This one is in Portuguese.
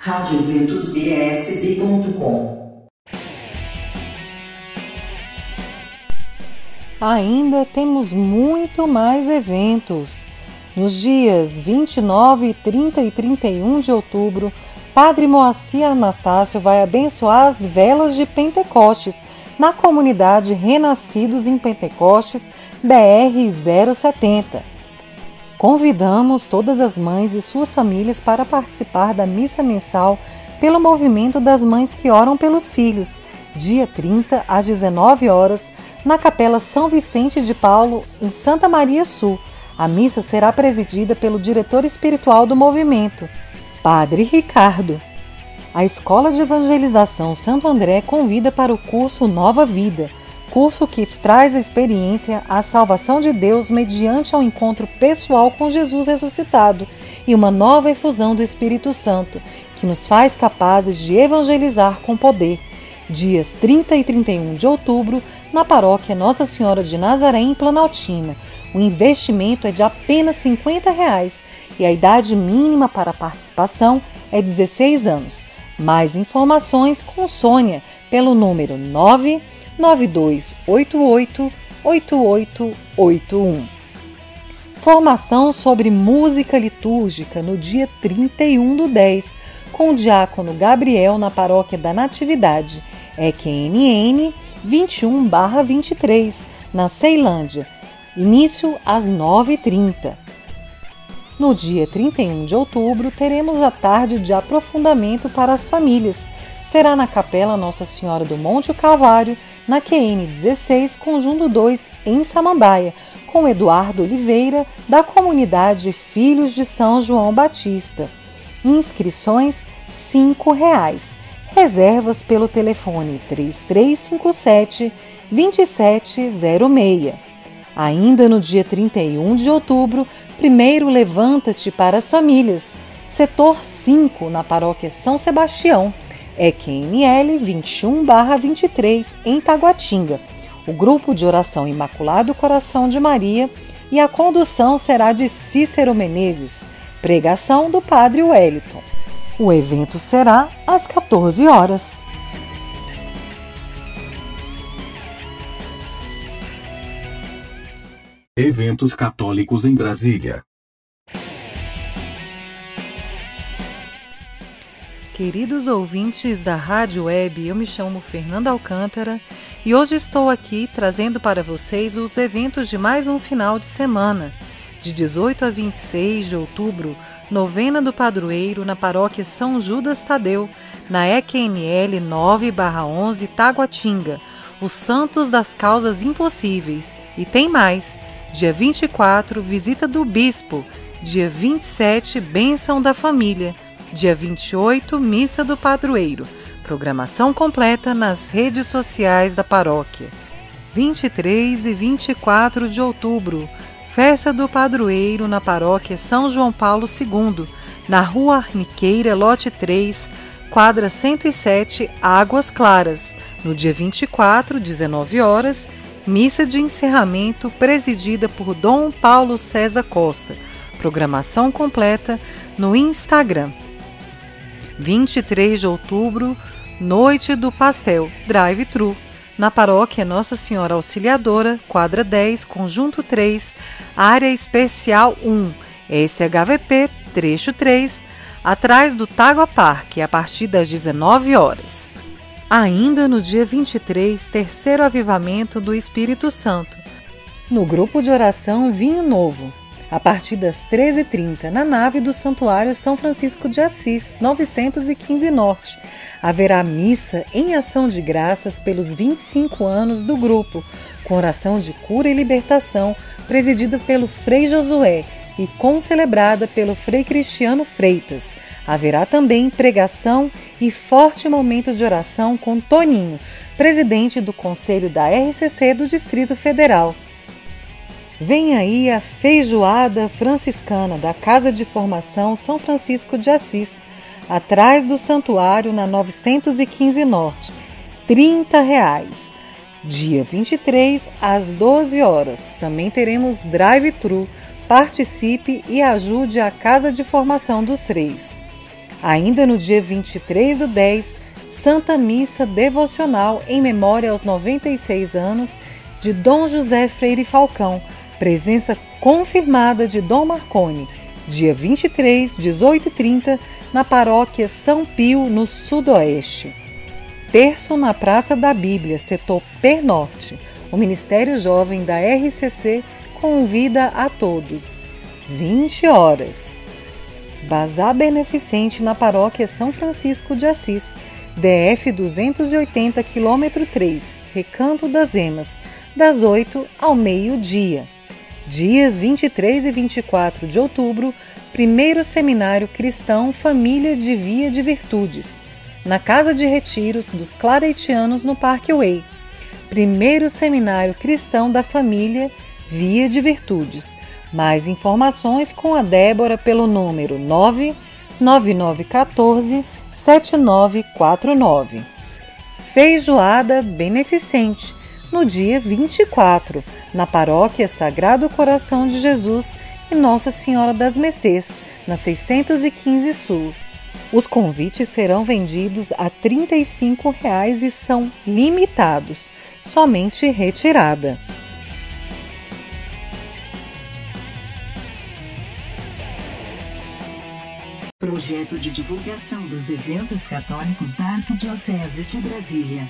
radioventusbsb.com Ainda temos muito mais eventos. Nos dias 29, 30 e 31 de outubro, Padre Moacir Anastácio vai abençoar as velas de Pentecostes na comunidade Renascidos em Pentecostes BR 070. Convidamos todas as mães e suas famílias para participar da missa mensal pelo movimento das mães que oram pelos filhos, dia 30 às 19 horas, na Capela São Vicente de Paulo, em Santa Maria Sul. A missa será presidida pelo diretor espiritual do movimento, Padre Ricardo. A Escola de Evangelização Santo André convida para o curso Nova Vida curso que traz a experiência a salvação de Deus mediante ao encontro pessoal com Jesus ressuscitado e uma nova efusão do Espírito Santo, que nos faz capazes de evangelizar com poder. Dias 30 e 31 de outubro, na paróquia Nossa Senhora de Nazaré, em Planaltina. O investimento é de apenas 50 reais e a idade mínima para participação é 16 anos. Mais informações com Sônia pelo número 9 9288 8881. Formação sobre música litúrgica no dia 31 do 10, com o diácono Gabriel na paróquia da Natividade, EQNN 21-23, na Ceilândia. Início às 9h30. No dia 31 de outubro, teremos a tarde de aprofundamento para as famílias. Será na Capela Nossa Senhora do Monte Calvário, na QN 16, Conjunto 2, em Samambaia, com Eduardo Oliveira, da comunidade Filhos de São João Batista. Inscrições R$ 5,00. Reservas pelo telefone 3357 2706. Ainda no dia 31 de outubro, primeiro levanta-te para as famílias. Setor 5, na paróquia São Sebastião é QNL 21-23 em Taguatinga, o grupo de oração Imaculado Coração de Maria e a condução será de Cícero Menezes, pregação do Padre Wellington. O evento será às 14 horas. Eventos católicos em Brasília. Queridos ouvintes da Rádio Web, eu me chamo Fernanda Alcântara e hoje estou aqui trazendo para vocês os eventos de mais um final de semana. De 18 a 26 de outubro, novena do padroeiro na paróquia São Judas Tadeu, na EQNL 9-11 Taguatinga, os Santos das Causas Impossíveis. E tem mais: dia 24, visita do Bispo, dia 27, bênção da família. Dia 28, Missa do Padroeiro. Programação completa nas redes sociais da paróquia. 23 e 24 de outubro, Festa do Padroeiro na paróquia São João Paulo II, na Rua Arniqueira, lote 3, quadra 107, Águas Claras. No dia 24, 19 horas, missa de encerramento presidida por Dom Paulo César Costa. Programação completa no Instagram. 23 de outubro, Noite do Pastel, Drive-Thru, na paróquia Nossa Senhora Auxiliadora, quadra 10, conjunto 3, área especial 1, SHVP, trecho 3, atrás do Tágua Parque, a partir das 19 horas. Ainda no dia 23, terceiro avivamento do Espírito Santo, no grupo de oração Vinho Novo, a partir das 13h30, na nave do Santuário São Francisco de Assis, 915 Norte. Haverá missa em ação de graças pelos 25 anos do grupo, com oração de cura e libertação, presidida pelo Frei Josué e concelebrada pelo Frei Cristiano Freitas. Haverá também pregação e forte momento de oração com Toninho, presidente do Conselho da RCC do Distrito Federal. Vem aí a feijoada franciscana da Casa de Formação São Francisco de Assis, atrás do santuário na 915 Norte. 30 reais. Dia 23 às 12 horas. Também teremos drive-thru. Participe e ajude a Casa de Formação dos Reis. Ainda no dia 23 do 10, Santa Missa Devocional em memória aos 96 anos de Dom José Freire Falcão, presença confirmada de Dom Marconi, dia 23, 18 e 30, na paróquia São Pio, no Sudoeste. Terço na Praça da Bíblia, setor Pernorte. O Ministério Jovem da RCC convida a todos. 20 horas. Bazar Beneficente na Paróquia São Francisco de Assis, DF 280, km 3, Recanto das Emas, das 8 ao meio-dia. Dias 23 e 24 de outubro, primeiro Seminário Cristão Família de Via de Virtudes, na Casa de Retiros dos Claretianos no Parque Way. Primeiro Seminário Cristão da Família Via de Virtudes. Mais informações com a Débora pelo número 99914 7949. Feijoada Beneficente, no dia 24, na Paróquia Sagrado Coração de Jesus e Nossa Senhora das Mercês, na 615 Sul. Os convites serão vendidos a 35 reais e são limitados, somente retirada. Projeto de divulgação dos eventos católicos da Arquidiocese de Brasília.